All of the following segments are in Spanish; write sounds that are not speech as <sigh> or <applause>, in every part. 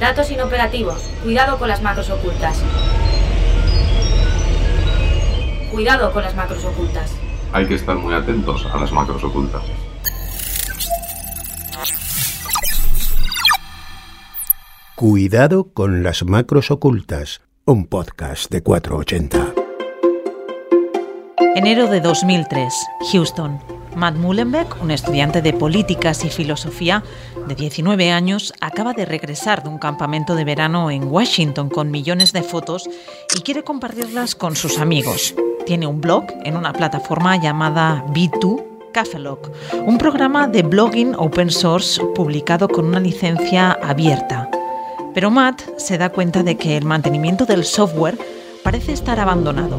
Datos inoperativos. Cuidado con las macros ocultas. Cuidado con las macros ocultas. Hay que estar muy atentos a las macros ocultas. Cuidado con las macros ocultas, un podcast de 480. Enero de 2003, Houston. Matt Mullenbeck, un estudiante de políticas y filosofía de 19 años, acaba de regresar de un campamento de verano en Washington con millones de fotos y quiere compartirlas con sus amigos. Tiene un blog en una plataforma llamada B2 Cafelog, un programa de blogging open source publicado con una licencia abierta. Pero Matt se da cuenta de que el mantenimiento del software parece estar abandonado.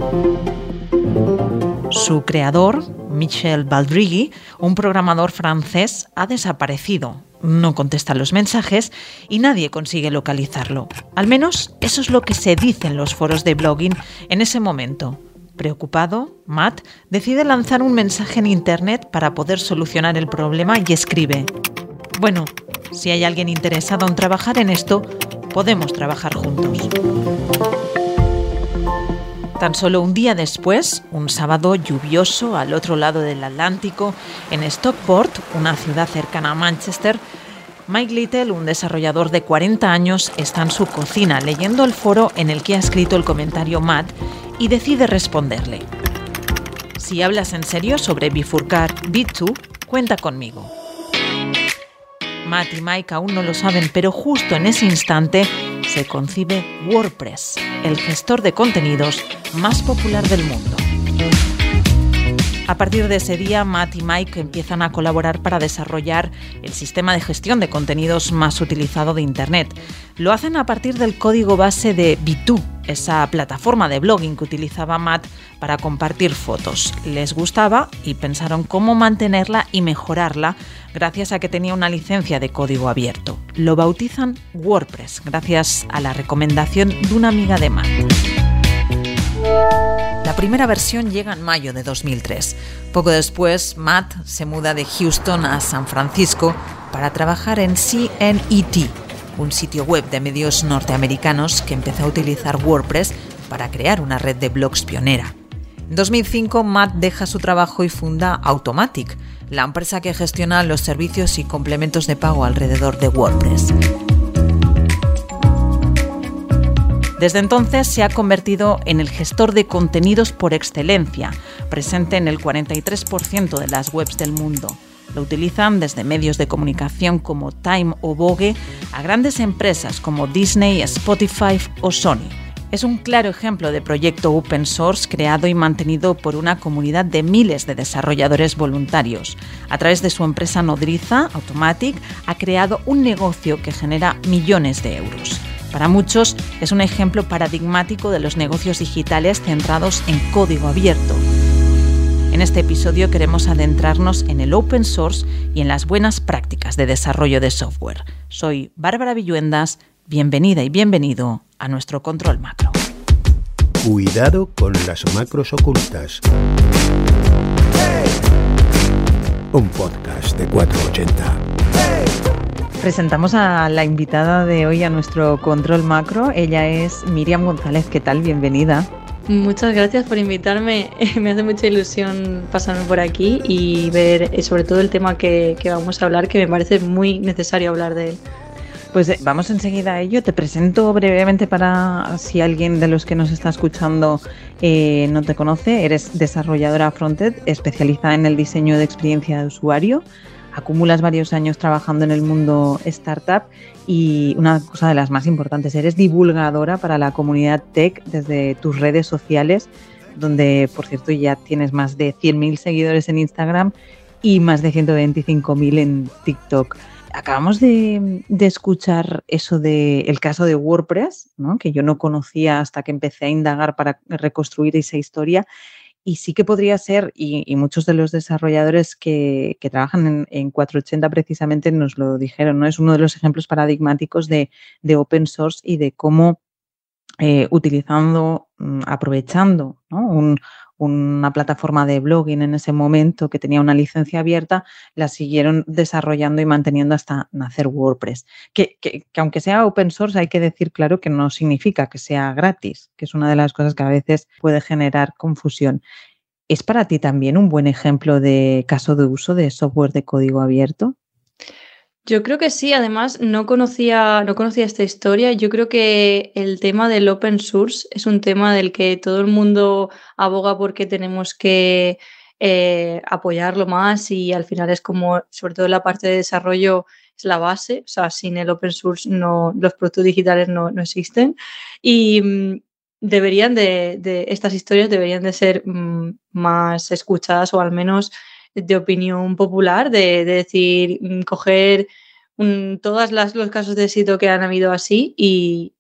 Su creador, Michel Baldrigui, un programador francés, ha desaparecido. No contesta los mensajes y nadie consigue localizarlo. Al menos eso es lo que se dice en los foros de blogging en ese momento. Preocupado, Matt decide lanzar un mensaje en Internet para poder solucionar el problema y escribe, bueno, si hay alguien interesado en trabajar en esto, podemos trabajar juntos. Tan solo un día después, un sábado lluvioso al otro lado del Atlántico, en Stockport, una ciudad cercana a Manchester, Mike Little, un desarrollador de 40 años, está en su cocina leyendo el foro en el que ha escrito el comentario Matt y decide responderle. Si hablas en serio sobre bifurcar Bit2, cuenta conmigo. Matt y Mike aún no lo saben, pero justo en ese instante se concibe WordPress, el gestor de contenidos más popular del mundo. A partir de ese día, Matt y Mike empiezan a colaborar para desarrollar el sistema de gestión de contenidos más utilizado de Internet. Lo hacen a partir del código base de B2, esa plataforma de blogging que utilizaba Matt para compartir fotos. Les gustaba y pensaron cómo mantenerla y mejorarla gracias a que tenía una licencia de código abierto. Lo bautizan WordPress gracias a la recomendación de una amiga de Matt. La primera versión llega en mayo de 2003. Poco después, Matt se muda de Houston a San Francisco para trabajar en CNET, un sitio web de medios norteamericanos que empezó a utilizar WordPress para crear una red de blogs pionera. En 2005, Matt deja su trabajo y funda Automatic, la empresa que gestiona los servicios y complementos de pago alrededor de WordPress. Desde entonces se ha convertido en el gestor de contenidos por excelencia, presente en el 43% de las webs del mundo. Lo utilizan desde medios de comunicación como Time o Vogue a grandes empresas como Disney, Spotify o Sony. Es un claro ejemplo de proyecto open source creado y mantenido por una comunidad de miles de desarrolladores voluntarios. A través de su empresa nodriza, Automatic, ha creado un negocio que genera millones de euros. Para muchos es un ejemplo paradigmático de los negocios digitales centrados en código abierto. En este episodio queremos adentrarnos en el open source y en las buenas prácticas de desarrollo de software. Soy Bárbara Villuendas, bienvenida y bienvenido a nuestro control macro. Cuidado con las macros ocultas. Un podcast de 480. Presentamos a la invitada de hoy a nuestro control macro. Ella es Miriam González. ¿Qué tal? Bienvenida. Muchas gracias por invitarme. <laughs> Me hace mucha ilusión pasarme por aquí y ver eh, sobre todo el tema que, vamos a hablar, que me parece muy necesario hablar de él. Pues eh, vamos enseguida a ello. Te presento brevemente para si alguien de los que nos está escuchando eh, no te conoce. Eres desarrolladora frontend especializada en el diseño de experiencia de usuario acumulas varios años trabajando en el mundo startup y una cosa de las más importantes, eres divulgadora para la comunidad tech desde tus redes sociales, donde por cierto ya tienes más de 100.000 seguidores en Instagram y más de 125.000 en TikTok. Acabamos de, escuchar eso del caso de WordPress, que yo no conocía hasta que empecé a indagar para reconstruir esa historia y sí que podría ser, y, muchos de los desarrolladores que, trabajan en, 480 precisamente nos lo dijeron, ¿no? Es uno de los ejemplos paradigmáticos de, open source y de cómo eh, utilizando, mm, aprovechando un, una plataforma de blogging en ese momento que tenía una licencia abierta, la siguieron desarrollando y manteniendo hasta nacer WordPress. Que, aunque sea open source, hay que decir claro que no significa que sea gratis, que es una de las cosas que a veces puede generar confusión. ¿Es para ti también un buen ejemplo de caso de uso de software de código abierto? Yo creo que sí, además no conocía, no conocía esta historia. Yo creo que el tema del open source es un tema del que todo el mundo aboga porque tenemos que eh, apoyarlo más y al final es como, sobre todo la parte de desarrollo, es la base. O sea, sin el open source no, los productos digitales no, existen. Y mm, deberían de, de, estas historias deberían de ser mm, más escuchadas o al menos de opinión popular, de, decir, mm, coger mm, todos los casos de éxito que han habido así y,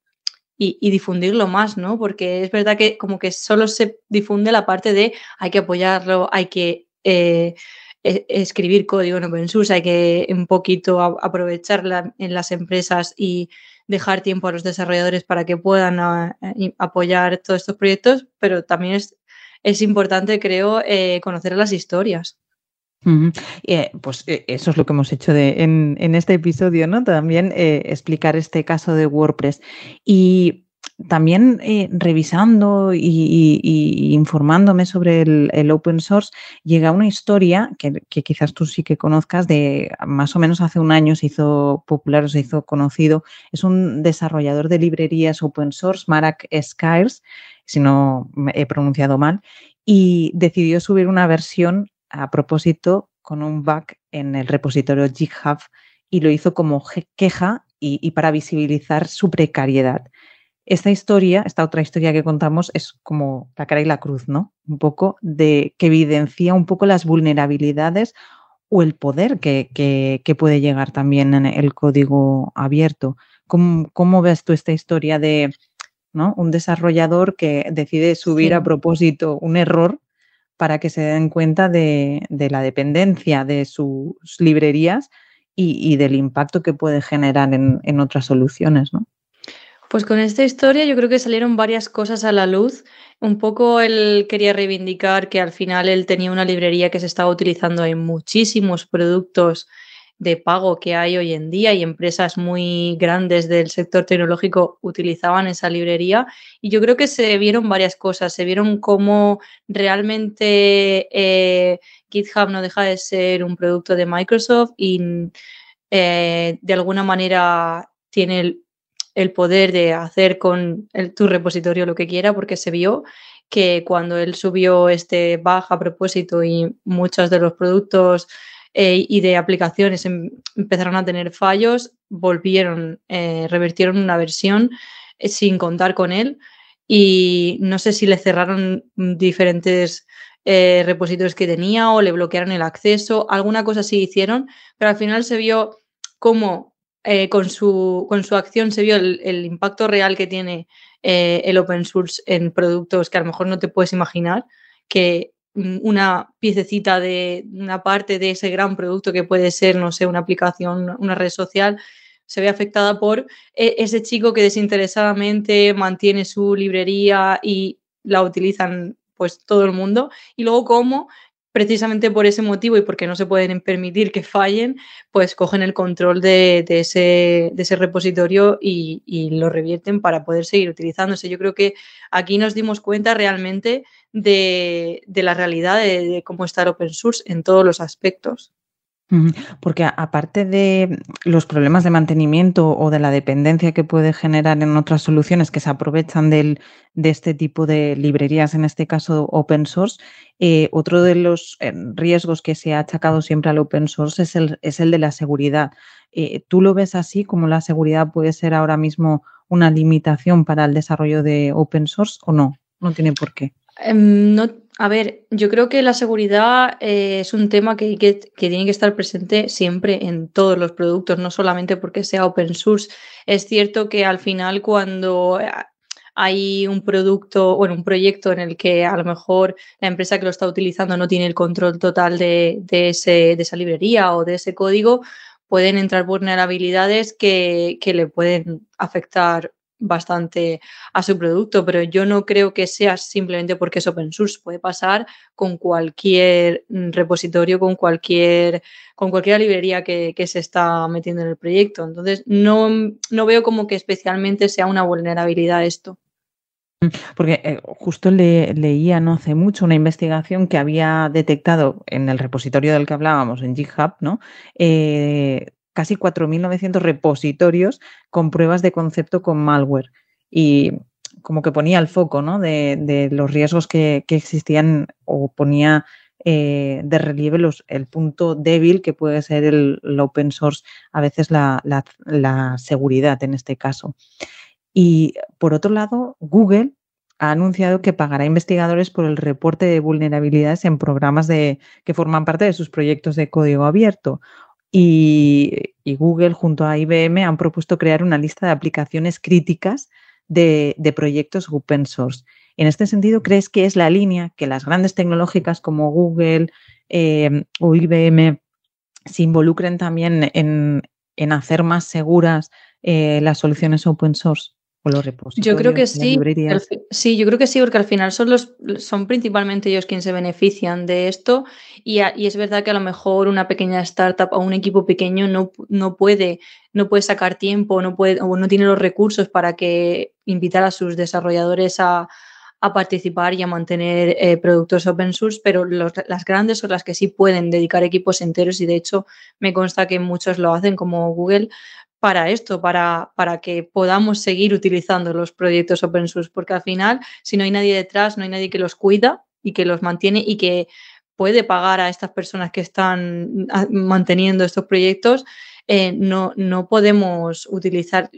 difundirlo más, ¿no? Porque es verdad que como que solo se difunde la parte de hay que apoyarlo, hay que eh, e, escribir código en open source, hay que un poquito aprovecharla en las empresas y dejar tiempo a los desarrolladores para que puedan ah, apoyar todos estos proyectos, pero también es, es importante, creo, eh, conocer las historias. Eh, pues eh, eso es lo que hemos hecho en, este episodio, ¿no? También eh, explicar este caso de WordPress. Y también revisando y, informándome sobre el, open source, llega una historia que, quizás tú sí que conozcas de más o menos hace un año se hizo popular o se hizo conocido. Es un desarrollador de librerías open source, Marak Skiles, si no he pronunciado mal, y decidió subir una versión a propósito con un bug en el repositorio GitHub y lo hizo como queja y, para visibilizar su precariedad. Esta historia, esta otra historia que contamos es como la cara y la cruz, ¿no? Un poco de que evidencia un poco las vulnerabilidades o el poder que, puede llegar también en el código abierto. ¿Cómo, ves tú esta historia de ¿no? un desarrollador que decide subir a propósito un error para que se den cuenta de, la dependencia de sus librerías y, del impacto que puede generar en, otras soluciones, ¿no? Pues con esta historia yo creo que salieron varias cosas a la luz. Un poco él quería reivindicar que al final él tenía una librería que se estaba utilizando en muchísimos productos de pago que hay hoy en día y empresas muy grandes del sector tecnológico utilizaban esa librería. Y yo creo que se vieron varias cosas, se vieron cómo realmente eh, GitHub no deja de ser un producto de Microsoft y eh, de alguna manera tiene el, poder de hacer con tu repositorio lo que quiera porque se vio que cuando él subió este bug a propósito y muchos de los productos eh, y de aplicaciones em, empezaron a tener fallos, volvieron, eh, revertieron una versión eh, sin contar con él. Y no sé si le cerraron diferentes repositorios que tenía o le bloquearon el acceso, alguna cosa sí hicieron, pero al final se vio cómo con, su, con su acción se vio el, el impacto real que tiene el open source en productos que a lo mejor no te puedes imaginar, que una piececita de una parte de ese gran producto que puede ser, no sé, una aplicación, una red social, se ve afectada por e, ese chico que desinteresadamente mantiene su librería y la utilizan pues todo el mundo y luego cómo precisamente por ese motivo y porque no se pueden permitir que fallen, pues cogen el control de, ese, repositorio y, y, lo revierten para poder seguir utilizándose. Yo creo que aquí nos dimos cuenta realmente de, la realidad de, cómo está el open source en todos los aspectos. Porque aparte de los problemas de mantenimiento o de la dependencia que puede generar en otras soluciones que se aprovechan del, de este tipo de librerías, en este caso open source, eh, otro de los eh, riesgos que se ha achacado siempre al open source es el, es el de la seguridad. Eh, ¿Tú lo ves así como la seguridad puede ser ahora mismo una limitación para el desarrollo de open source o no? No tiene por qué. Em, no, a ver, yo creo que la seguridad eh, es un tema que, que, tiene que estar presente siempre en todos los productos, no solamente porque sea open source. Es cierto que al final cuando eh, hay un producto, bueno, un proyecto en el que a lo mejor la empresa que lo está utilizando no tiene el control total de, ese, de esa librería o de ese código, pueden entrar vulnerabilidades que, que le pueden afectar bastante a su producto, pero yo no creo que sea simplemente porque es open source. Puede pasar con cualquier mm, repositorio, con cualquier, con cualquier librería que, se está metiendo en el proyecto. Entonces, no, no veo como que especialmente sea una vulnerabilidad esto. Porque eh, justo le, leía no hace mucho una investigación que había detectado en el repositorio del que hablábamos, en GitHub, ¿no? Eh, casi 4.900 repositorios con pruebas de concepto con malware. Y como que ponía el foco ¿no? de, los riesgos que, existían o ponía eh, de relieve los, el punto débil que puede ser el, open source, a veces la, la, seguridad en este caso. Y por otro lado, Google ha anunciado que pagará investigadores por el reporte de vulnerabilidades en programas de, que forman parte de sus proyectos de código abierto. Y, Google junto a IBM han propuesto crear una lista de aplicaciones críticas de, proyectos open source. En este sentido, ¿crees que es la línea que las grandes tecnológicas como Google eh, o IBM se involucren también en, hacer más seguras eh, las soluciones open source? Yo creo que sí. Sí, yo creo que sí, porque al final son los son principalmente ellos quienes se benefician de esto. Y, es verdad que a lo mejor una pequeña startup o un equipo pequeño no, no puede, no puede sacar tiempo, no puede, o no tiene los recursos para que invitar a sus desarrolladores a, participar y a mantener eh, productos open source, pero las grandes son las que sí pueden dedicar equipos enteros y de hecho me consta que muchos lo hacen como Google para esto, para, para que podamos seguir utilizando los proyectos open source, porque al final, si no hay nadie detrás, no hay nadie que los cuida y que los mantiene y que puede pagar a estas personas que están ah, manteniendo estos proyectos, eh, no, no podemos utilizar.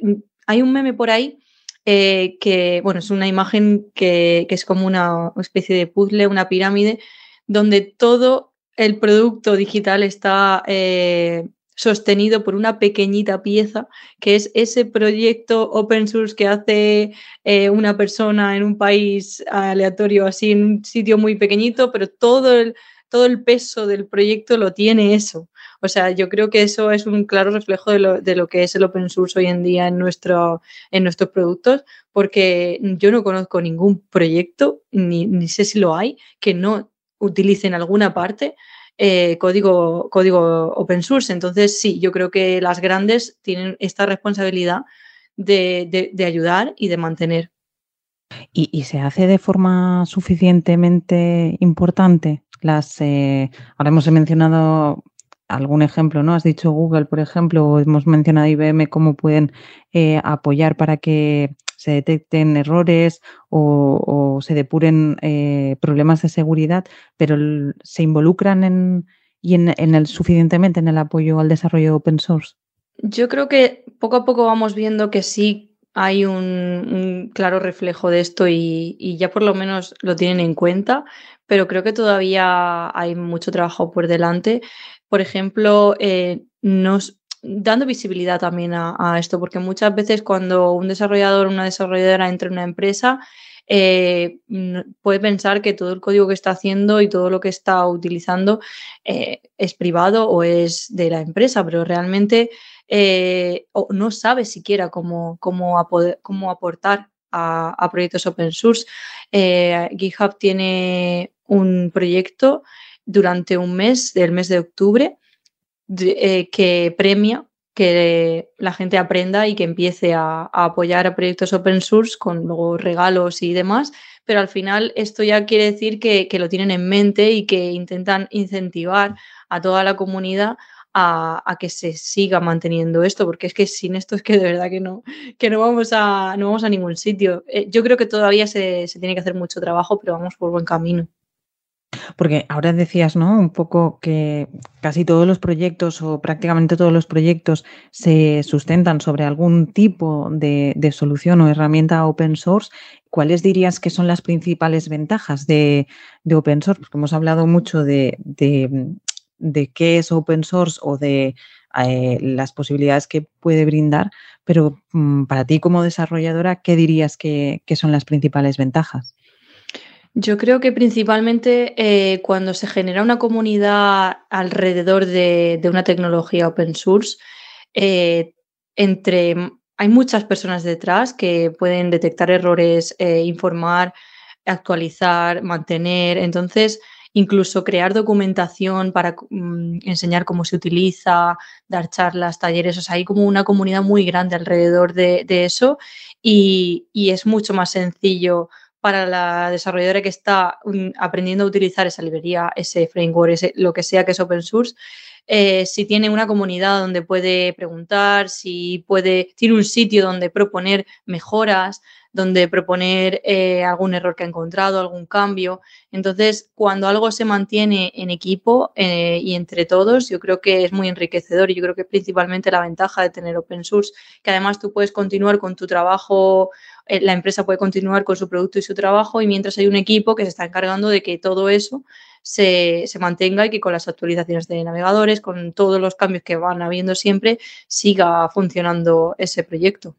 Hay un meme por ahí eh, que, bueno, es una imagen que, es como una especie de puzzle, una pirámide, donde todo el producto digital está eh, sostenido por una pequeñita pieza, que es ese proyecto open source que hace eh, una persona en un país aleatorio, así en un sitio muy pequeñito, pero todo el, todo el peso del proyecto lo tiene eso. O sea, yo creo que eso es un claro reflejo de lo, de lo que es el open source hoy en día en, nuestro, en nuestros productos, porque yo no conozco ningún proyecto, ni, ni sé si lo hay, que no utilice en alguna parte eh, código, código open source. Entonces, sí, yo creo que las grandes tienen esta responsabilidad de, ayudar y de mantener. ¿Y, se hace de forma suficientemente importante? Las, eh, ahora hemos mencionado algún ejemplo, ¿no? Has dicho Google, por ejemplo, o hemos mencionado IBM, cómo pueden eh, apoyar para que se detecten errores o, se depuren eh, problemas de seguridad, pero se involucran en, y en, el suficientemente en el apoyo al desarrollo open source. Yo creo que poco a poco vamos viendo que sí hay un, claro reflejo de esto y, ya por lo menos lo tienen en cuenta, pero creo que todavía hay mucho trabajo por delante. Por ejemplo, eh, nos, dando visibilidad también a, esto, porque muchas veces cuando un desarrollador o una desarrolladora entra en una empresa, eh, puede pensar que todo el código que está haciendo y todo lo que está utilizando eh, es privado o es de la empresa, pero realmente eh, no sabe siquiera cómo, cómo, aportar a, a, proyectos open source. GitHub tiene un proyecto durante un mes, del mes de octubre, eh, que premia que la gente aprenda y que empiece a, apoyar a proyectos open source con luego regalos y demás, pero al final esto ya quiere decir que, lo tienen en mente y que intentan incentivar a toda la comunidad a, que se siga manteniendo esto, porque es que sin esto es que de verdad que no, que no, vamos, a, no vamos a ningún sitio. Eh, yo creo que todavía se, se tiene que hacer mucho trabajo, pero vamos por buen camino. Porque ahora decías, ¿no? Un poco que casi todos los proyectos o prácticamente todos los proyectos se sustentan sobre algún tipo de, solución o herramienta open source. ¿Cuáles dirías que son las principales ventajas de, open source? Porque hemos hablado mucho de, qué es open source o de eh, las posibilidades que puede brindar, pero mm, para ti como desarrolladora, ¿qué dirías que son las principales ventajas? Yo creo que principalmente eh, cuando se genera una comunidad alrededor de, una tecnología open source, eh, entre hay muchas personas detrás que pueden detectar errores, eh, informar, actualizar, mantener. Entonces, incluso crear documentación para mm, enseñar cómo se utiliza, dar charlas, talleres. O sea, hay como una comunidad muy grande alrededor de, eso y, es mucho más sencillo para la desarrolladora que está mm, aprendiendo a utilizar esa librería, ese framework, ese, lo que sea que es open source, eh, si tiene una comunidad donde puede preguntar, si puede, tiene un sitio donde proponer mejoras, donde proponer eh, algún error que ha encontrado, algún cambio. Entonces, cuando algo se mantiene en equipo eh, y entre todos, yo creo que es muy enriquecedor y yo creo que es principalmente la ventaja de tener open source, que además tú puedes continuar con tu trabajo, la empresa puede continuar con su producto y su trabajo y mientras hay un equipo que se está encargando de que todo eso se, se, mantenga y que con las actualizaciones de navegadores, con todos los cambios que van habiendo siempre, siga funcionando ese proyecto.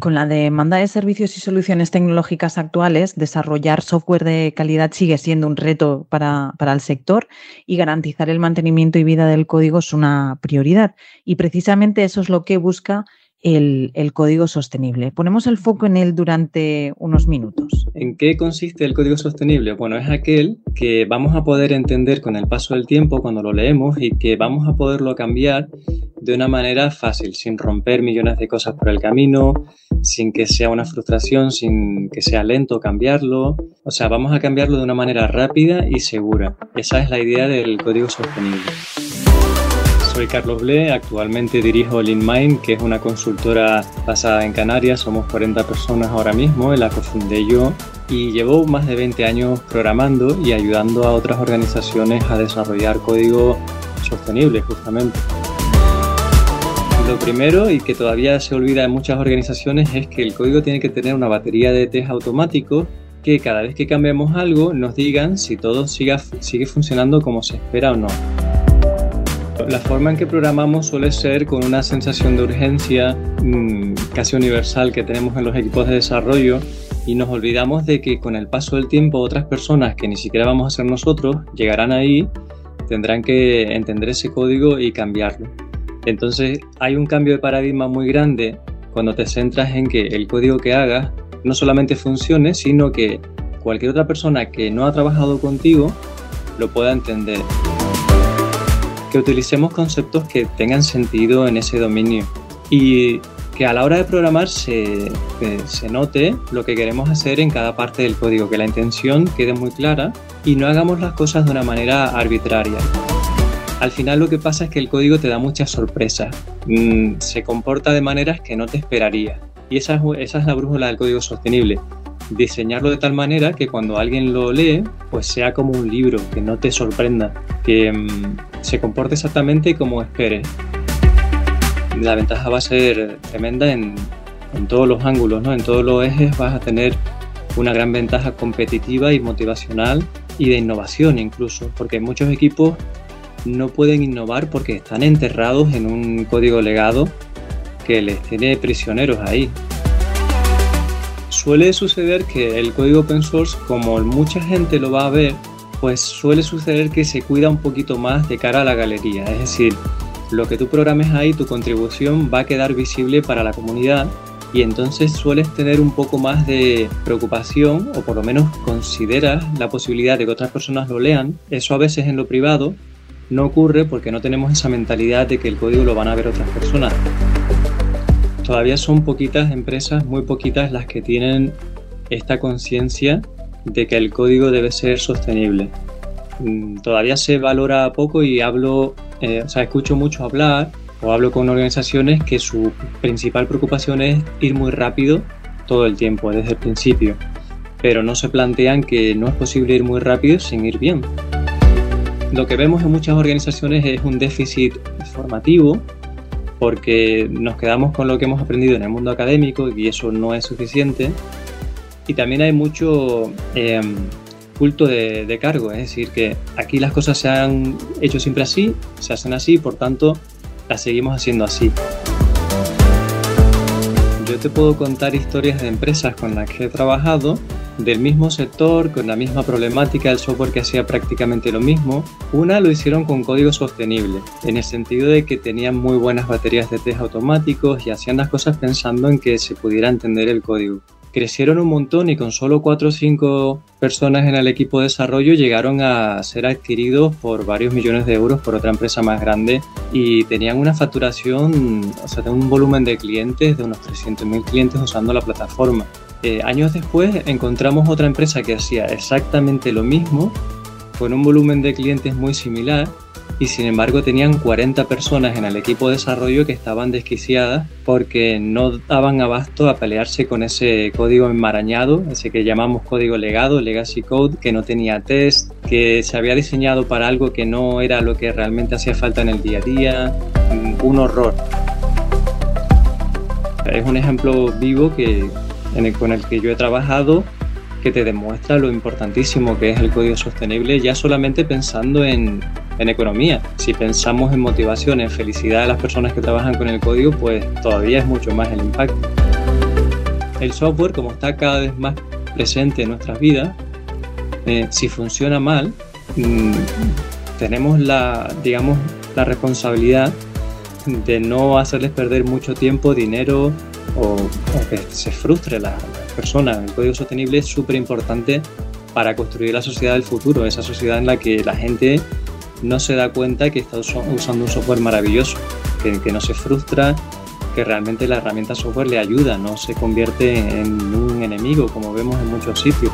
Con la demanda de servicios y soluciones tecnológicas actuales, desarrollar software de calidad sigue siendo un reto para, para, el sector y garantizar el mantenimiento y vida del código es una prioridad. Y precisamente eso es lo que busca el, código sostenible. Ponemos el foco en él durante unos minutos. ¿En qué consiste el código sostenible? Bueno, es aquel que vamos a poder entender con el paso del tiempo cuando lo leemos y que vamos a poderlo cambiar de una manera fácil, sin romper millones de cosas por el camino, sin que sea una frustración, sin que sea lento cambiarlo. O sea, vamos a cambiarlo de una manera rápida y segura. Esa es la idea del código sostenible. Soy Carlos Ble, actualmente dirijo LeanMind, que es una consultora basada en Canarias, somos 40 personas ahora mismo, la cofundé yo y llevo más de 20 años programando y ayudando a otras organizaciones a desarrollar código sostenible justamente. Lo primero y que todavía se olvida en muchas organizaciones es que el código tiene que tener una batería de test automáticos que cada vez que cambiemos algo nos digan si todo sigue funcionando como se espera o no. La forma en que programamos suele ser con una sensación de urgencia mm, casi universal que tenemos en los equipos de desarrollo y nos olvidamos de que con el paso del tiempo otras personas que ni siquiera vamos a ser nosotros llegarán ahí, tendrán que entender ese código y cambiarlo. Entonces hay un cambio de paradigma muy grande cuando te centras en que el código que hagas no solamente funcione, sino que cualquier otra persona que no ha trabajado contigo lo pueda entender que utilicemos conceptos que tengan sentido en ese dominio y que a la hora de programar se, se, note lo que queremos hacer en cada parte del código, que la intención quede muy clara y no hagamos las cosas de una manera arbitraria. Al final lo que pasa es que el código te da muchas sorpresas, mm, se comporta de maneras que no te esperaría. Y esa esa es la brújula del código sostenible, diseñarlo de tal manera que cuando alguien lo lee, pues sea como un libro, que no te sorprenda, que mm, se comporte exactamente como esperes. La ventaja va a ser tremenda en, en todos los ángulos, ¿no? en todos los ejes vas a tener una gran ventaja competitiva y motivacional y de innovación incluso, porque muchos equipos no pueden innovar porque están enterrados en un código legado que les tiene prisioneros ahí suele suceder que el código open source, como mucha gente lo va a ver, pues suele suceder que se cuida un poquito más de cara a la galería. Es decir, lo que tú programes ahí, tu contribución va a quedar visible para la comunidad y entonces sueles tener un poco más de preocupación o por lo menos consideras la posibilidad de que otras personas lo lean. Eso a veces en lo privado no ocurre porque no tenemos esa mentalidad de que el código lo van a ver otras personas todavía son poquitas empresas, muy poquitas las que tienen esta conciencia de que el código debe ser sostenible. Mm, todavía se valora poco y hablo, eh, o sea, escucho mucho hablar o hablo con organizaciones que su principal preocupación es ir muy rápido todo el tiempo, desde el principio, pero no se plantean que no es posible ir muy rápido sin ir bien. Lo que vemos en muchas organizaciones es un déficit formativo porque nos quedamos con lo que hemos aprendido en el mundo académico y eso no es suficiente. Y también hay mucho em, culto de, cargo, es decir, que aquí las cosas se han hecho siempre así, se hacen así, por tanto las seguimos haciendo así. Yo te puedo contar historias de empresas con las que he trabajado del mismo sector, con la misma problemática, el software que hacía prácticamente lo mismo. Una lo hicieron con código sostenible, en el sentido de que tenían muy buenas baterías de test automáticos y hacían las cosas pensando en que se pudiera entender el código crecieron un montón y con solo 4 o 5 personas en el equipo de desarrollo llegaron a ser adquiridos por varios millones de euros por otra empresa más grande y tenían una facturación, o sea, un volumen de clientes de unos 300.000 clientes usando la plataforma. Eh, años después encontramos otra empresa que hacía exactamente lo mismo con un volumen de clientes muy similar y sin embargo tenían 40 personas en el equipo de desarrollo que estaban desquiciadas porque no daban abasto a pelearse con ese código enmarañado, ese que llamamos código legado, legacy code, que no tenía test, que se había diseñado para algo que no era lo que realmente hacía falta en el día a día, un horror. Es un ejemplo vivo que, con el que yo he trabajado que te demuestra lo importantísimo que es el código sostenible ya solamente pensando en, en economía. Si pensamos en motivación, en felicidad de las personas que trabajan con el código, pues todavía es mucho más el impacto. El software, como está cada vez más presente en nuestras vidas, eh, si funciona mal, mm, tenemos la, digamos, la responsabilidad de no hacerles perder mucho tiempo, dinero o, que se frustre la, la persona. El código sostenible es súper importante para construir la sociedad del futuro, esa sociedad en la que la gente no se da cuenta que está usando un software maravilloso, que, no se frustra, que realmente la herramienta software le ayuda, no se convierte en un enemigo como vemos en muchos sitios.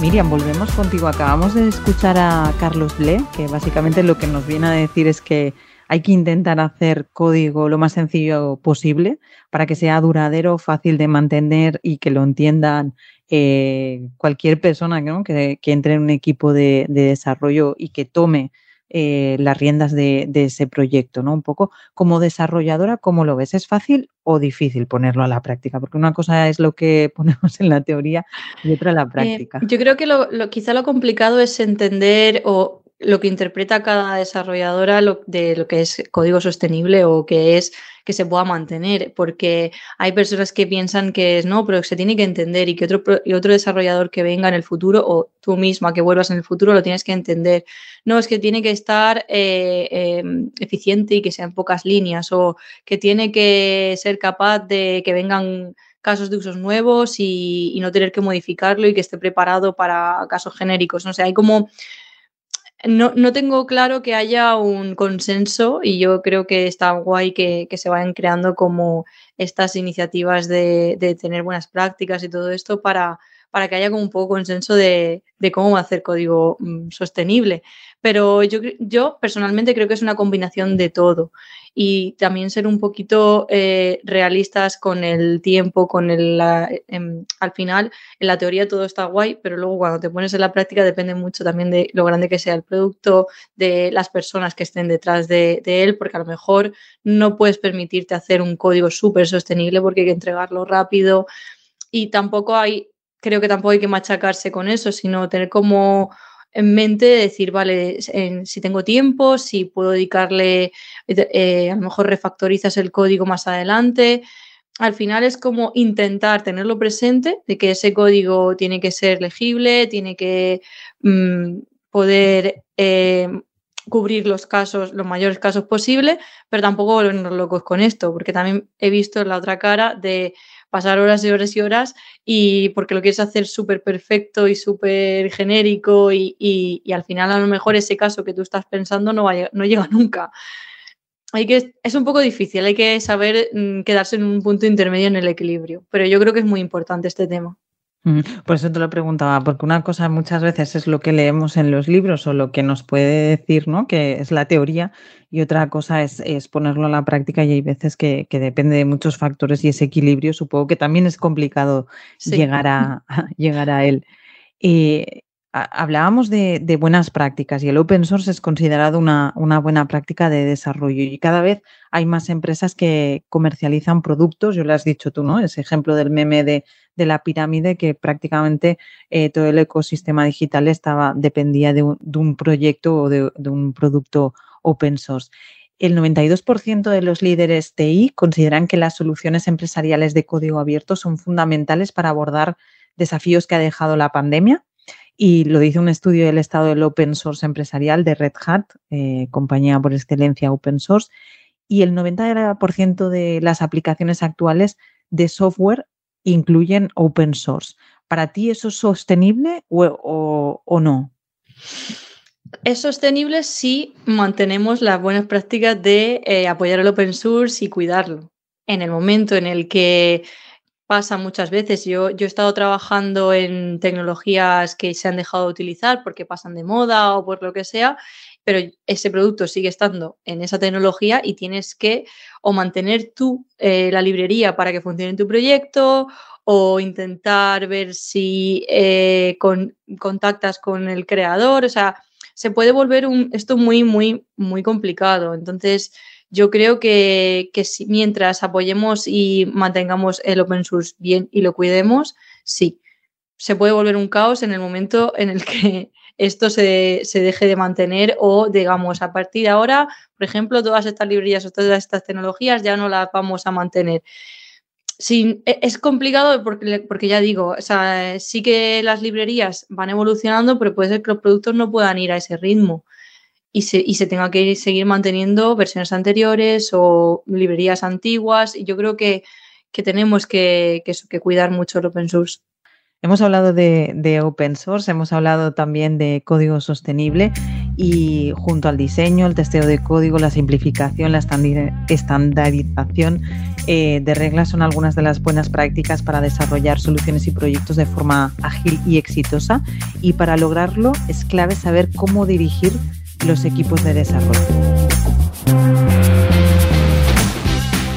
Miriam, volvemos contigo. Acabamos de escuchar a Carlos Ble, que básicamente lo que nos viene a decir es que hay que intentar hacer código lo más sencillo posible para que sea duradero, fácil de mantener y que lo entiendan eh, cualquier persona que, entre en un equipo de, desarrollo y que tome eh, las riendas de, ese proyecto, ¿no? Un poco como desarrolladora, ¿cómo lo ves? ¿Es fácil o difícil ponerlo a la práctica? Porque una cosa es lo que <laughs> ponemos en la teoría y otra la eh, práctica. yo creo que lo, quizá lo complicado es entender o lo que interpreta cada desarrolladora de lo que es código sostenible o que es que se pueda mantener, porque hay personas que piensan que es no, pero se tiene que entender y que otro, y otro desarrollador que venga en el futuro o tú misma que vuelvas en el futuro lo tienes que entender. No, es que tiene que estar eh, em, eficiente y que sea en pocas líneas o que tiene que ser capaz de que vengan casos de usos nuevos y no tener que modificarlo y que esté preparado para casos genéricos. No sé, hay como no, no, tengo claro que haya un consenso y yo creo que está guay que, se vayan creando como estas iniciativas de, de, tener buenas prácticas y todo esto para, para que haya como un poco consenso de, de cómo hacer código mm, sostenible. Pero yo, yo personalmente creo que es una combinación de todo y también ser un poquito eh, realistas con el tiempo, con el... Em, al final, en la teoría todo está guay, pero luego cuando te pones en la práctica depende mucho también de lo grande que sea el producto, de las personas que estén detrás de, de él, porque a lo mejor no puedes permitirte hacer un código súper sostenible porque hay que entregarlo rápido y tampoco hay, creo que tampoco hay que machacarse con eso, sino tener como en mente decir, vale, si tengo tiempo, si puedo dedicarle, eh, a lo mejor refactorizas el código más adelante. Al final es como intentar tenerlo presente, de que ese código tiene que ser legible, tiene que mm, poder eh, cubrir los casos, los mayores casos posibles, pero tampoco volvernos locos con esto, porque también he visto la otra cara de pasar horas y horas y horas y porque lo quieres hacer súper perfecto y súper genérico y, al final a lo mejor ese caso que tú estás pensando no, no llega <laughs> nunca. Hay que, es un poco difícil, hay que saber mm, quedarse en un punto intermedio en el equilibrio, pero yo creo que es muy importante este tema. Por eso te lo preguntaba, porque una cosa muchas veces es lo que leemos en los libros o lo que nos puede decir, ¿no? Que es la teoría, y otra cosa es, ponerlo a la práctica y hay veces que, depende de muchos factores y ese equilibrio supongo que también es complicado llegar, a, <laughs> llegar a él. Y hablábamos de, buenas prácticas y el open source es considerado una, buena práctica de desarrollo y cada vez hay más empresas que comercializan productos, yo le has dicho tú, ¿no? Ese ejemplo del meme de, la pirámide que prácticamente eh, todo el ecosistema digital estaba, dependía de un, proyecto o de, un producto open source. el 92% de los líderes TI consideran que las soluciones empresariales de código abierto son fundamentales para abordar desafíos que ha dejado la pandemia. Y lo dice un estudio del estado del open source empresarial de Red Hat, eh, compañía por excelencia open source. Y el 90% de las aplicaciones actuales de software incluyen open source. ¿Para ti eso es sostenible o, no? Es sostenible si mantenemos las buenas prácticas de eh, apoyar el open source y cuidarlo. En el momento en el que pasa muchas veces, yo, yo he estado trabajando en tecnologías que se han dejado de utilizar porque pasan de moda o por lo que sea, pero ese producto sigue estando en esa tecnología y tienes que o mantener tú eh, la librería para que funcione tu proyecto o intentar ver si eh, contactas con el creador, o sea, se puede volver un, esto muy, muy, muy complicado. Entonces, yo creo que, si, mientras apoyemos y mantengamos el open source bien y lo cuidemos, sí, se puede volver un caos en el momento en el que <laughs> esto se, se, deje de mantener o digamos a partir de ahora, por ejemplo, todas estas librerías o todas estas tecnologías ya no las vamos a mantener. Sí, e, es complicado porque, porque ya digo, sí que las librerías van evolucionando, pero puede ser que los productos no puedan ir a ese ritmo y se, y se tenga que seguir manteniendo versiones anteriores o librerías antiguas. Y yo creo que, que tenemos que, que, que cuidar mucho el open source. Hemos hablado de, de, open source, hemos hablado también de código sostenible y junto al diseño, el testeo de código, la simplificación, la estandarización eh, de reglas son algunas de las buenas prácticas para desarrollar soluciones y proyectos de forma ágil y exitosa y para lograrlo es clave saber cómo dirigir los equipos de desarrollo.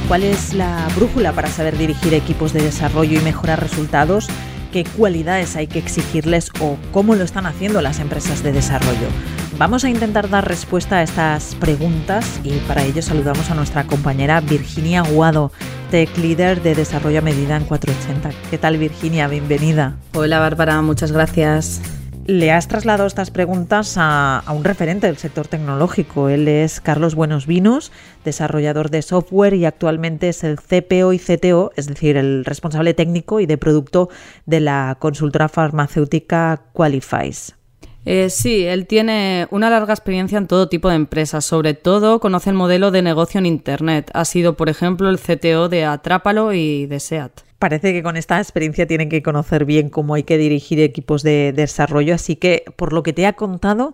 ¿Cuál es la brújula para saber dirigir equipos de desarrollo y mejorar resultados? qué cualidades hay que exigirles o cómo lo están haciendo las empresas de desarrollo. Vamos a intentar dar respuesta a estas preguntas y para ello saludamos a nuestra compañera Virginia Guado, Tech Leader de Desarrollo a Medida en 480. ¿Qué tal Virginia? Bienvenida. Hola Bárbara, muchas gracias le has trasladado estas preguntas a, un referente del sector tecnológico. Él es Carlos Buenos Vinos, desarrollador de software y actualmente es el CPO y CTO, es decir, el responsable técnico y de producto de la consultora farmacéutica Qualifies. Eh, sí, él tiene una larga experiencia en todo tipo de empresas, sobre todo conoce el modelo de negocio en Internet. Ha sido, por ejemplo, el CTO de Atrápalo y de SEAT. Parece que con esta experiencia tienen que conocer bien cómo hay que dirigir equipos de desarrollo, así que por lo que te ha contado,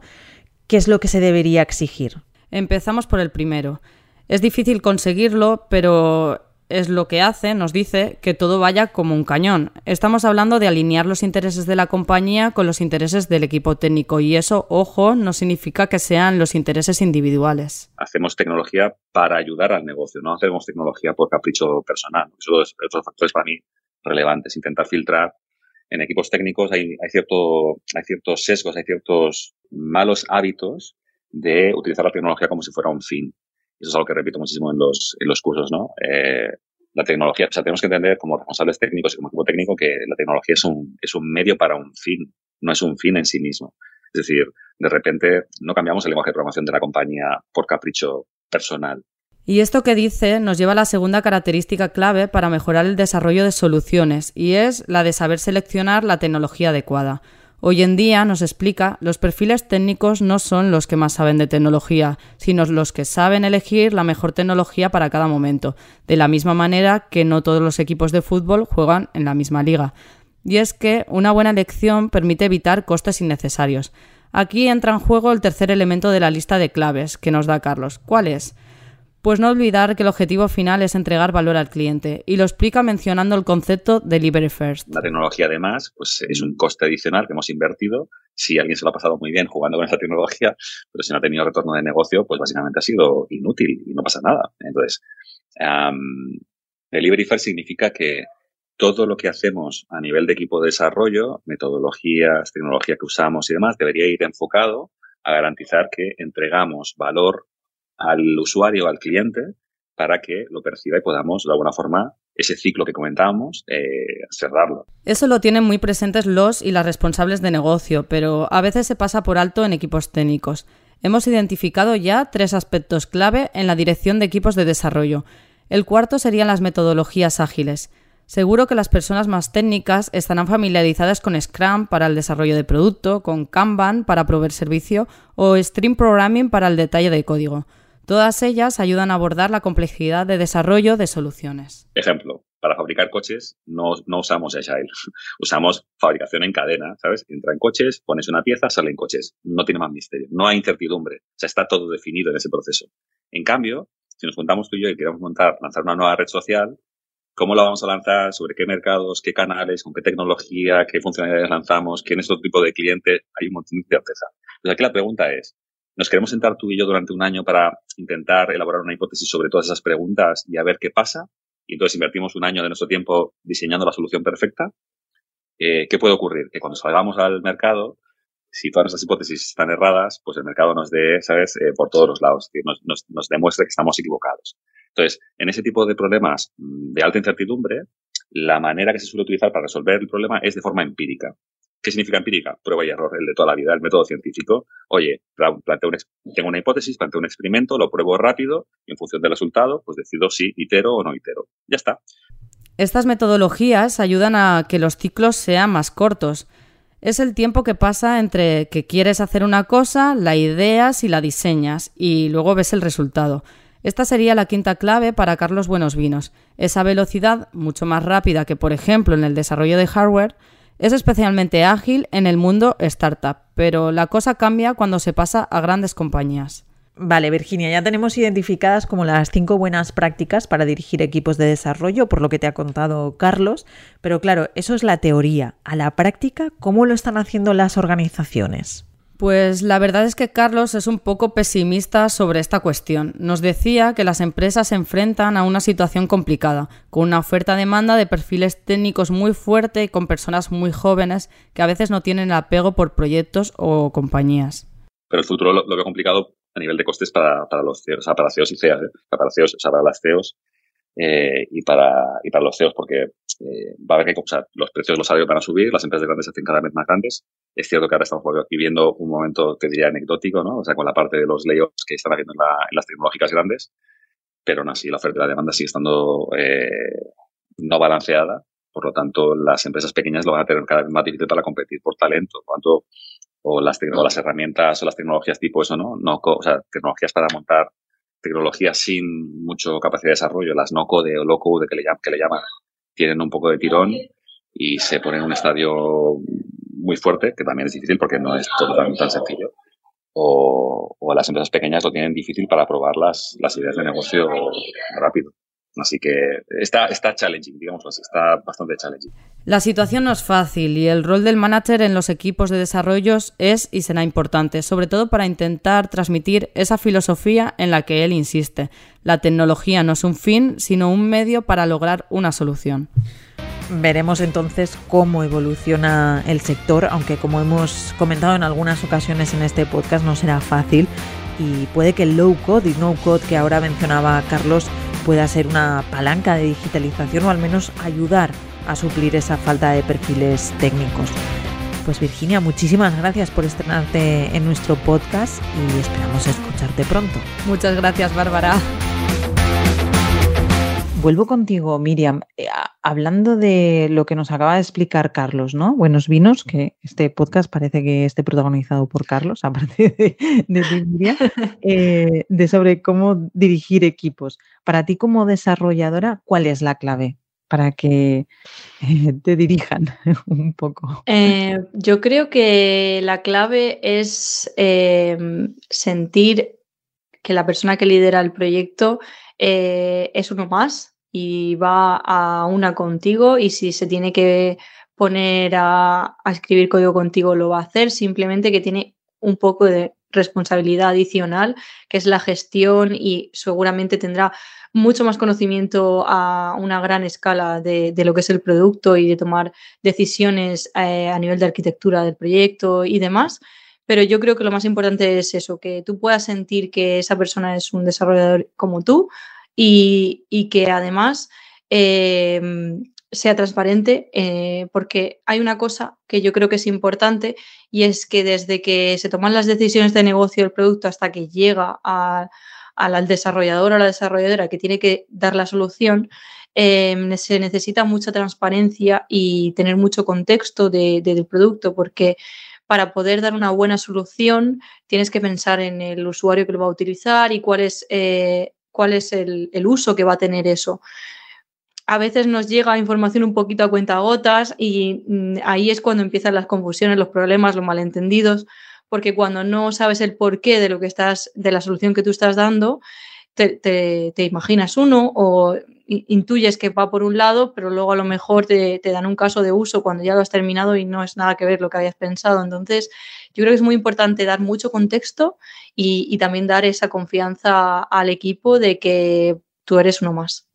¿qué es lo que se debería exigir? Empezamos por el primero. Es difícil conseguirlo, pero es lo que hace, nos dice, que todo vaya como un cañón. Estamos hablando de alinear los intereses de la compañía con los intereses del equipo técnico y eso, ojo, no significa que sean los intereses individuales. Hacemos tecnología para ayudar al negocio, no hacemos tecnología por capricho personal. Eso es otros factores para mí relevantes. Intentar filtrar en equipos técnicos hay, hay, cierto, hay ciertos sesgos, hay ciertos malos hábitos de utilizar la tecnología como si fuera un fin. Eso es algo que repito muchísimo en los, en los cursos, ¿no? Eh, la tecnología, o sea, tenemos que entender como responsables técnicos y como equipo técnico que la tecnología es un, es un medio para un fin, no es un fin en sí mismo. Es decir, de repente no cambiamos el lenguaje de programación de la compañía por capricho personal. Y esto que dice nos lleva a la segunda característica clave para mejorar el desarrollo de soluciones, y es la de saber seleccionar la tecnología adecuada. Hoy en día, nos explica, los perfiles técnicos no son los que más saben de tecnología, sino los que saben elegir la mejor tecnología para cada momento, de la misma manera que no todos los equipos de fútbol juegan en la misma liga. Y es que una buena elección permite evitar costes innecesarios. Aquí entra en juego el tercer elemento de la lista de claves que nos da Carlos. ¿Cuál es? Pues no olvidar que el objetivo final es entregar valor al cliente y lo explica mencionando el concepto Delivery First. La tecnología además pues es un coste adicional que hemos invertido. Si alguien se lo ha pasado muy bien jugando con esa tecnología, pero si no ha tenido retorno de negocio, pues básicamente ha sido inútil y no pasa nada. Entonces, Delivery First significa que todo lo que hacemos a nivel de equipo de desarrollo, metodologías, tecnología que usamos y demás, debería ir enfocado a garantizar que entregamos valor al usuario, al cliente, para que lo perciba y podamos, de alguna forma, ese ciclo que comentábamos, eh, cerrarlo. Eso lo tienen muy presentes los y las responsables de negocio, pero a veces se pasa por alto en equipos técnicos. hemos identificado ya tres aspectos clave en la dirección de equipos de desarrollo. El cuarto serían las metodologías ágiles. Seguro que las personas más técnicas estarán familiarizadas con Scrum para el desarrollo de producto, con Kanban para proveer servicio o Stream Programming para el detalle de código. Todas ellas ayudan a abordar la complejidad de desarrollo de soluciones. Ejemplo, para fabricar coches no, no usamos Agile, <laughs> usamos fabricación en cadena, ¿sabes? Entra en coches, pones una pieza, sale en coches. No tiene más misterio, no hay incertidumbre, o sea, está todo definido en ese proceso. En cambio, si nos juntamos tú y yo y queremos montar, lanzar una nueva red social, cómo la vamos a lanzar, sobre qué mercados, qué canales, con qué tecnología, qué funcionalidades lanzamos, quién es otro tipo de cliente, hay un montón de incerteza. Entonces aquí la pregunta es, ¿nos queremos sentar tú y yo durante un año para intentar elaborar una hipótesis sobre todas esas preguntas y a ver qué pasa? Y entonces invertimos un año de nuestro tiempo diseñando la solución perfecta. Eh, ¿Qué puede ocurrir? Que cuando salgamos al mercado, si todas nuestras hipótesis están erradas, pues el mercado nos dé, ¿sabes?, eh, por todos los lados, nos, nos, nos demuestra que estamos equivocados. Entonces, en ese tipo de problemas mm, de alta incertidumbre, la manera que se suele utilizar para resolver el problema es de forma empírica. ¿Qué significa empírica? Prueba y error, el de toda la vida, el método científico. Oye, planteo un, tengo una hipótesis, planteo un experimento, lo pruebo rápido y en función del resultado, pues decido si itero o no itero. Ya está. Estas metodologías ayudan a que los ciclos sean más cortos. Es el tiempo que pasa entre que quieres hacer una cosa, la ideas y la diseñas y luego ves el resultado. Esta sería la quinta clave para Carlos Buenos Vinos. Esa velocidad, mucho más rápida que por ejemplo en el desarrollo de hardware, es especialmente ágil en el mundo startup, pero la cosa cambia cuando se pasa a grandes compañías. Vale, Virginia, ya tenemos identificadas como las cinco buenas prácticas para dirigir equipos de desarrollo, por lo que te ha contado Carlos, pero claro, eso es la teoría. A la práctica, ¿cómo lo están haciendo las organizaciones? Pues la verdad es que Carlos es un poco pesimista sobre esta cuestión. Nos decía que las empresas se enfrentan a una situación complicada, con una oferta-demanda de perfiles técnicos muy fuerte y con personas muy jóvenes que a veces no tienen apego por proyectos o compañías. Pero el futuro lo, veo complicado a nivel de costes para, los CEOs, para CEOs y CEOs, ¿eh? para CEOs, sea, para las CEOs eh, y, para, y para los CEOs, porque eh, va a haber que, o sea, los precios de los salarios van a subir, las empresas grandes se hacen cada vez más grandes. Es cierto que ahora estamos viviendo un momento, que diría, anecdótico, ¿no? O sea, con la parte de los layoffs que están haciendo en, las tecnológicas grandes, pero aún así la oferta y la demanda sigue estando eh, no balanceada. Por lo tanto, las empresas pequeñas lo van a tener cada vez más difícil para competir por talento. Por tanto, o las, o herramientas o las tecnologías tipo eso, ¿no? no o sea, tecnologías para montar tecnologías sin mucho capacidad de desarrollo, las no code o low code que le, que le llaman, tienen un poco de tirón y se ponen en un estadio muy fuerte, que también es difícil porque no es todo tan, tan sencillo. O, o, las empresas pequeñas lo tienen difícil para probar las, las ideas de negocio rápido. Así que está, está challenging, digamos está bastante challenging. La situación no es fácil y el rol del manager en los equipos de desarrollo es y será importante, sobre todo para intentar transmitir esa filosofía en la que él insiste. La tecnología no es un fin, sino un medio para lograr una solución. Veremos entonces cómo evoluciona el sector, aunque como hemos comentado en algunas ocasiones en este podcast no será fácil y puede que el low code y no code que ahora mencionaba Carlos pueda ser una palanca de digitalización o al menos ayudar a suplir esa falta de perfiles técnicos. Pues Virginia, muchísimas gracias por estrenarte en nuestro podcast y esperamos escucharte pronto. Muchas gracias, Bárbara. Vuelvo contigo, Miriam. Eh, hablando de lo que nos acaba de explicar Carlos, ¿no? Buenos vinos, que este podcast parece que esté protagonizado por Carlos, <laughs> aparte de, de Miriam, <laughs> eh, de sobre cómo dirigir equipos. Para ti como desarrolladora, ¿cuál es la clave para que eh, te dirijan <laughs> un poco? yo creo que la clave es sentir que la persona que lidera el proyecto es uno más y va a una contigo y si se tiene que poner a, escribir código contigo lo va a hacer, simplemente que tiene un poco de responsabilidad adicional, que es la gestión y seguramente tendrá mucho más conocimiento a una gran escala de, lo que es el producto y de tomar decisiones eh, a nivel de arquitectura del proyecto y demás. Pero yo creo que lo más importante es eso, que tú puedas sentir que esa persona es un desarrollador como tú, y, que además em, sea transparente, eh, porque hay una cosa que yo creo que es importante y es que desde que se toman las decisiones de negocio del producto hasta que llega al desarrollador o la desarrolladora que tiene que dar la solución, em, se necesita mucha transparencia y tener mucho contexto del producto, porque para poder dar una buena solución tienes que pensar en el usuario que lo va a utilizar y cuál es, eh, cuál es el, el uso que va a tener eso. A veces nos llega información un poquito a cuenta gotas y mm, ahí es cuando empiezan las confusiones, los problemas, los malentendidos, porque cuando no sabes el porqué de lo que estás, de la solución que tú estás dando, te, imaginas uno o intuyes que va por un lado, pero luego a lo mejor te, dan un caso de uso cuando ya lo has terminado y no es nada que ver lo que habías pensado. Entonces, yo creo que es muy importante dar mucho contexto y, y también dar esa confianza al equipo de que tú eres uno más.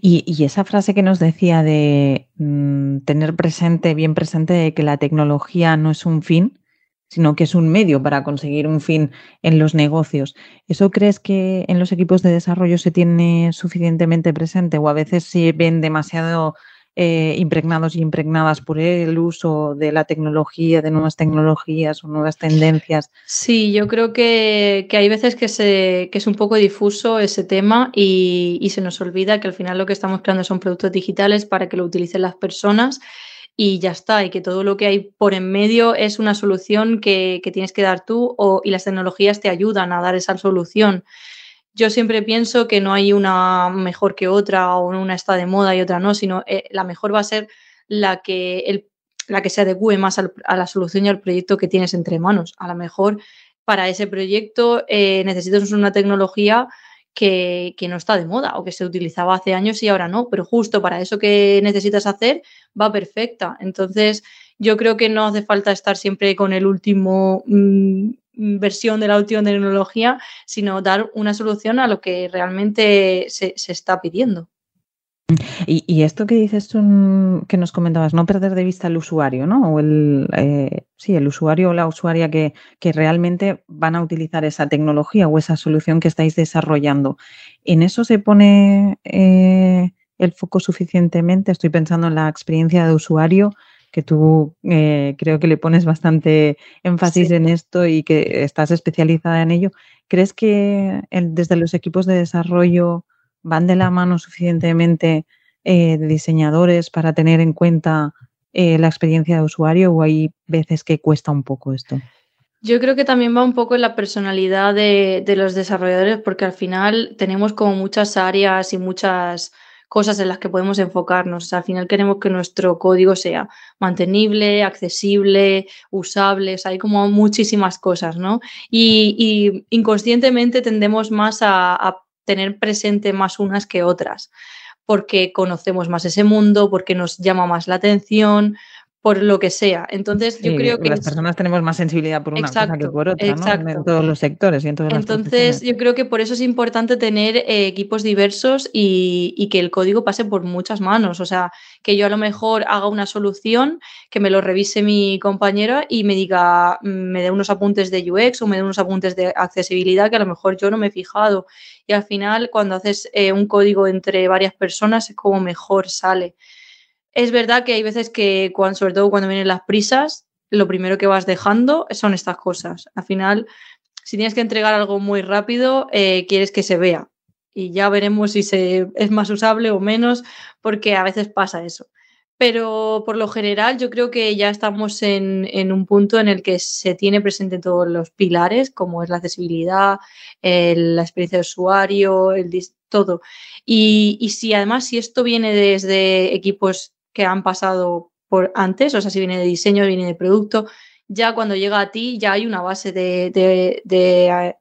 Y, esa frase que nos decía de mm, tener presente, bien presente, que la tecnología no es un fin, sino que es un medio para conseguir un fin en los negocios. ¿Eso crees que en los equipos de desarrollo se tiene suficientemente presente o a veces se ven demasiado eh, impregnados y impregnadas por el uso de la tecnología, de nuevas tecnologías o nuevas tendencias. Sí, yo creo que, hay veces que, es un poco difuso ese tema y, se nos olvida que al final lo que estamos creando son productos digitales para que lo utilicen las personas y ya está, y que todo lo que hay por en medio es una solución que, que tienes que dar tú y las tecnologías te ayudan a dar esa solución yo siempre pienso que no hay una mejor que otra o una está de moda y otra no, sino eh, la mejor va a ser la que, el, la que se adecue más a la solución y al proyecto que tienes entre manos. A lo mejor para ese proyecto eh, necesitas una tecnología que, no está de moda o que se utilizaba hace años y ahora no, pero justo para eso que necesitas hacer va perfecta. Entonces, yo creo que no hace falta estar siempre con el último mm, versión de la última tecnología, sino dar una solución a lo que realmente se, está pidiendo. Y, esto que dices tú, que nos comentabas, no perder de vista al usuario, ¿no? O el, eh, sí, el usuario o la usuaria que, que, realmente van a utilizar esa tecnología o esa solución que estáis desarrollando. ¿En eso se pone eh, el foco suficientemente? Estoy pensando en la experiencia de usuario que tú eh, creo que le pones bastante énfasis en esto y que estás especializada en ello. ¿Crees que desde los equipos de desarrollo van de la mano suficientemente eh, de diseñadores para tener en cuenta eh, la experiencia de usuario o hay veces que cuesta un poco esto? Yo creo que también va un poco en la personalidad de, los desarrolladores porque al final tenemos como muchas áreas y muchas cosas en las que podemos enfocarnos. al final queremos que nuestro código sea mantenible, accesible, usable, hay como muchísimas cosas, ¿no? Y, inconscientemente tendemos más a tener presente más unas que otras porque conocemos más ese mundo, porque nos llama más la atención, por lo que sea. Entonces, yo creo que... Las personas tenemos más sensibilidad por una cosa que por otra, ¿no? En todos los sectores y en todas Entonces, yo creo que por eso es importante tener eh, equipos diversos y, que el código pase por muchas manos. O sea, que yo a lo mejor haga una solución, que me lo revise mi compañera y me diga, mm, me dé unos apuntes de UX o me dé unos apuntes de accesibilidad que a lo mejor yo no me he fijado. Y al final, cuando haces eh, un código entre varias personas, es como mejor sale. Es verdad que hay veces que, cuando, sobre todo cuando vienen las prisas, lo primero que vas dejando son estas cosas. Al final, si tienes que entregar algo muy rápido, eh, quieres que se vea. Y ya veremos si se, es más usable o menos, porque a veces pasa eso. Pero por lo general yo creo que ya estamos en, un punto en el que se tiene presente todos los pilares, como es la accesibilidad, la experiencia de usuario, el, todo. Y, y si además, si esto viene desde equipos que han pasado por antes, o sea, si viene de diseño, viene de producto, ya cuando llega a ti ya hay una base de, eh,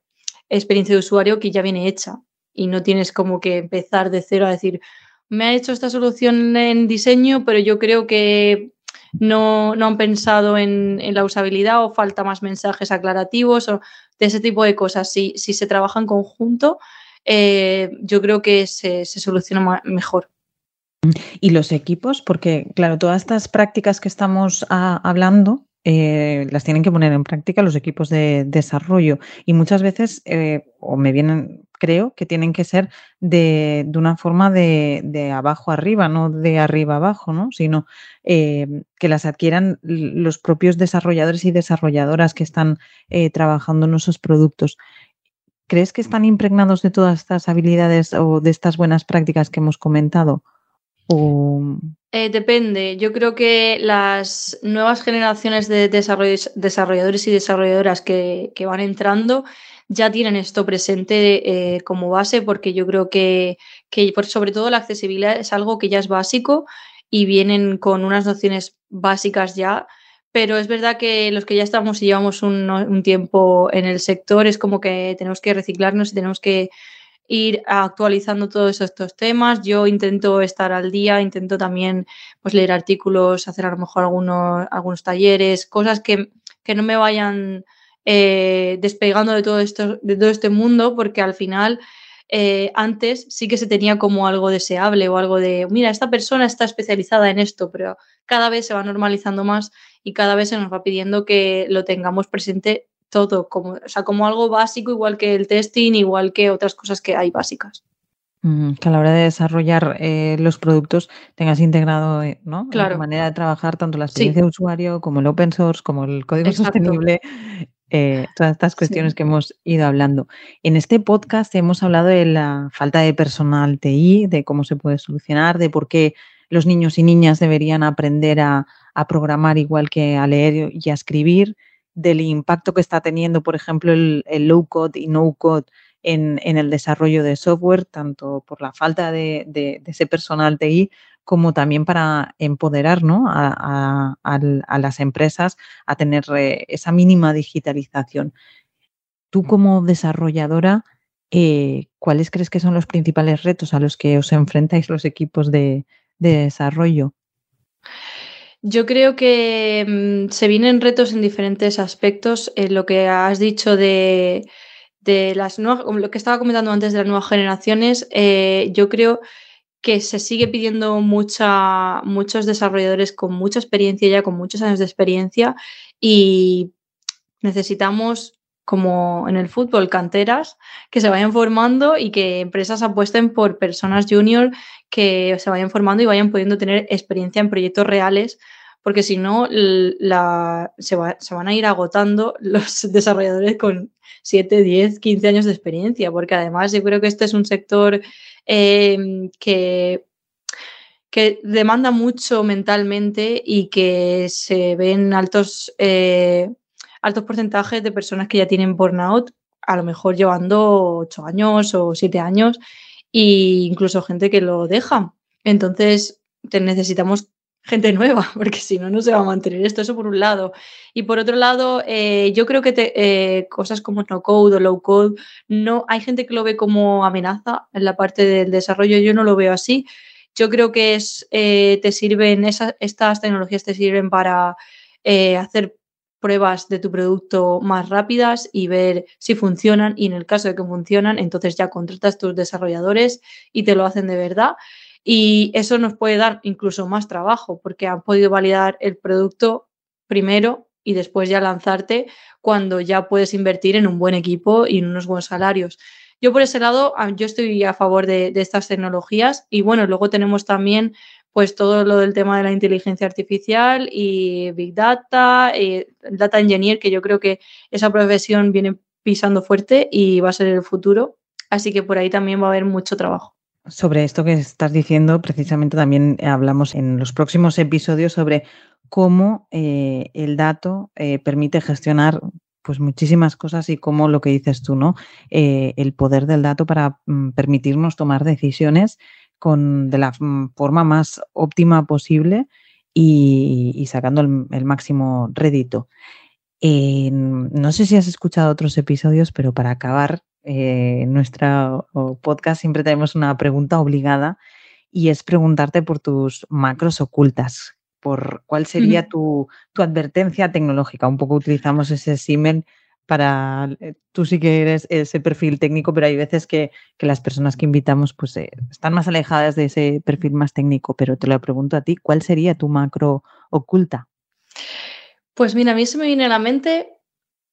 experiencia de usuario que ya viene hecha y no tienes como que empezar de cero a decir, me ha hecho esta solución en diseño, pero yo creo que no, han pensado en, la usabilidad o falta más mensajes aclarativos o de ese tipo de cosas. Si, si se trabaja en conjunto, eh, yo creo que se, se soluciona mejor. Y los equipos, porque claro, todas estas prácticas que estamos ah, hablando eh, las tienen que poner en práctica los equipos de desarrollo y muchas veces, eh, o me vienen creo que tienen que ser de, de una forma de, de, abajo arriba, no de arriba abajo, ¿no? sino eh, que las adquieran los propios desarrolladores y desarrolladoras que están trabajando en esos productos. ¿Crees que están impregnados de todas estas habilidades o de estas buenas prácticas que hemos comentado? Eh, depende. Yo creo que las nuevas generaciones de desarrolladores y desarrolladoras que, que van entrando ya tienen esto presente eh, como base porque yo creo que, que por, sobre todo la accesibilidad es algo que ya es básico y vienen con unas nociones básicas ya, pero es verdad que los que ya estamos y llevamos un, un tiempo en el sector es como que tenemos que reciclarnos y tenemos que ir actualizando todos estos temas. Yo intento estar al día, intento también pues, leer artículos, hacer a lo mejor algunos, algunos talleres, cosas que, que no me vayan eh, despegando de todo, esto, de todo este mundo, porque al final eh, antes sí que se tenía como algo deseable o algo de, mira, esta persona está especializada en esto, pero cada vez se va normalizando más y cada vez se nos va pidiendo que lo tengamos presente todo, como, o sea, como algo básico, igual que el testing, igual que otras cosas que hay básicas. Que a la hora de desarrollar eh, los productos tengas integrado eh, ¿no? claro. la manera de trabajar tanto la experiencia sí. de usuario como el open source, como el código Exacto. sostenible eh, todas estas cuestiones sí. que hemos ido hablando. En este podcast hemos hablado de la falta de personal TI, de cómo se puede solucionar, de por qué los niños y niñas deberían aprender a, a programar igual que a leer y a escribir, del impacto que está teniendo, por ejemplo, el, el low code y no code en, en, el desarrollo de software, tanto por la falta de, de, de ese personal TI como también para empoderar ¿no? a, a, a, las empresas a tener eh, esa mínima digitalización. Tú como desarrolladora, eh, ¿cuáles crees que son los principales retos a los que os enfrentáis los equipos de, de desarrollo? Yo creo que mmm, se vienen retos en diferentes aspectos. En lo que has dicho de, de las nuevas, lo que estaba comentando antes de las nuevas generaciones, eh, yo creo que se sigue pidiendo muchos desarrolladores con mucha experiencia ya, con muchos años de experiencia y necesitamos como en el fútbol, canteras que se vayan formando y que empresas apuesten por personas junior que se vayan formando y vayan pudiendo tener experiencia en proyectos reales, porque si no, la, se, va, se, van a ir agotando <laughs> los desarrolladores con 7, 10, 15 años de experiencia, porque además yo creo que este es un sector eh, que, que, demanda mucho mentalmente y que se ven altos, eh, altos porcentajes de personas que ya tienen burnout, a lo mejor llevando 8 años o 7 años, e incluso gente que lo deja. Entonces, necesitamos gente nueva, <laughs> porque si no, no se va a mantener esto. Eso por un lado. Y por otro lado, eh, yo creo que eh, cosas como no code o low code, no, hay gente que lo ve como amenaza en la parte del desarrollo. Yo no lo veo así. Yo creo que es, eh, te sirven, esas, estas tecnologías te sirven para hacer pruebas de tu producto más rápidas y ver si funcionan y en el caso de que funcionan, entonces ya contratas tus desarrolladores y te lo hacen de verdad. Y eso nos puede dar incluso más trabajo porque han podido validar el producto primero y después ya lanzarte cuando ya puedes invertir en un buen equipo y en unos buenos salarios. Yo por ese lado, yo estoy a favor de, de estas tecnologías y bueno, luego tenemos también pues todo lo del tema de la inteligencia artificial y Big Data, y Data Engineer, que yo creo que esa profesión viene pisando fuerte y va a ser el futuro. Así que por ahí también va a haber mucho trabajo. Sobre esto que estás diciendo, precisamente también hablamos en los próximos episodios sobre cómo eh, el dato eh, permite gestionar pues muchísimas cosas y cómo lo que dices tú, ¿no? Eh, el poder del dato para mm, permitirnos tomar decisiones con, de la forma más óptima posible y, y sacando el, el, máximo rédito. no sé si has escuchado otros episodios, pero para acabar eh, nuestro podcast siempre tenemos una pregunta obligada y es preguntarte por tus macros ocultas, por cuál sería tu, tu, advertencia tecnológica. Un poco utilizamos ese símil para, eh, tú sí que eres ese perfil técnico, pero hay veces que, que las personas que invitamos pues eh, están más alejadas de ese perfil más técnico, pero te lo pregunto a ti, ¿cuál sería tu macro oculta? Pues mira, a mí se me viene a la mente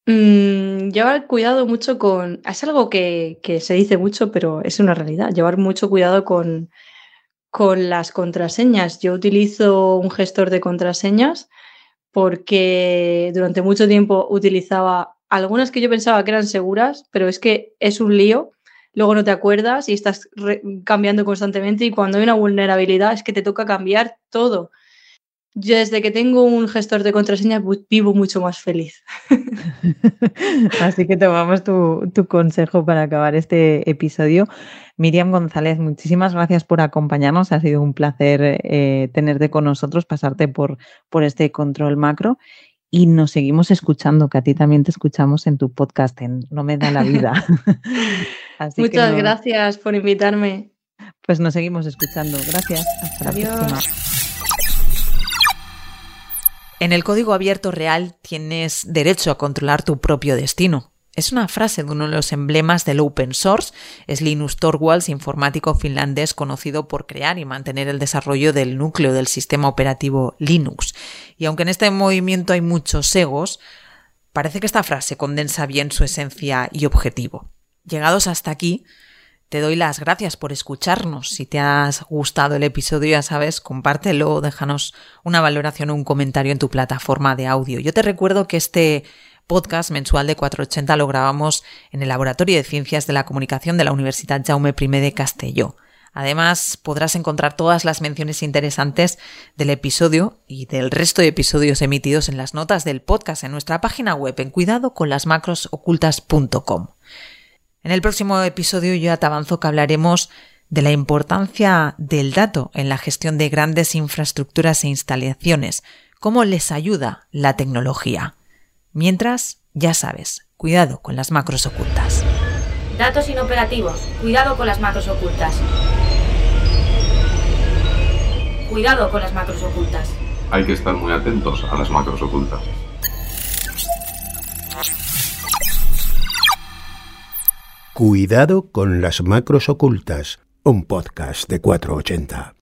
Mm, llevar cuidado mucho con... Es algo que, que, se dice mucho, pero es una realidad. Llevar mucho cuidado con, con las contraseñas. Yo utilizo un gestor de contraseñas porque durante mucho tiempo utilizaba algunas que yo pensaba que eran seguras, pero es que es un lío. Luego no te acuerdas y estás cambiando constantemente y cuando hay una vulnerabilidad es que te toca cambiar todo. Yo desde que tengo un gestor de contraseñas vivo mucho más feliz. <laughs> Así que tomamos tu, consejo para acabar este episodio. Miriam González, muchísimas gracias por acompañarnos. Ha sido un placer eh, tenerte con nosotros, pasarte por, por este control macro. Y nos seguimos escuchando, que a ti también te escuchamos en tu podcast, en No me da la vida. <laughs> <laughs> Muchas no... gracias por invitarme. Pues nos seguimos escuchando. Gracias. Hasta Adiós. la próxima. En el código abierto real tienes derecho a controlar tu propio destino. Es una frase de uno de los emblemas del open source. Es Linus Torvalds, informático finlandés conocido por crear y mantener el desarrollo del núcleo del sistema operativo Linux. Y aunque en este movimiento hay muchos egos, parece que esta frase condensa bien su esencia y objetivo. Llegados hasta aquí, te doy las gracias por escucharnos. Si te has gustado el episodio, ya sabes, compártelo, déjanos una valoración o un comentario en tu plataforma de audio. Yo te recuerdo que este podcast mensual de 480 lo grabamos en el Laboratorio de Ciencias de la Comunicación de la Universidad Jaume I de Castelló. Además, podrás encontrar todas las menciones interesantes del episodio y del resto de episodios emitidos en las notas del podcast en nuestra página web en cuidadoconlasmacrosocultas.com. En el próximo episodio ya te avanzo que hablaremos de la importancia del dato en la gestión de grandes infraestructuras e instalaciones, cómo les ayuda la tecnología. Mientras, ya sabes, cuidado con las macros ocultas. Datos inoperativos, cuidado con las macros ocultas. Cuidado con las macros ocultas. Hay que estar muy atentos a las macros ocultas. Cuidado con las macros ocultas, un podcast de 480.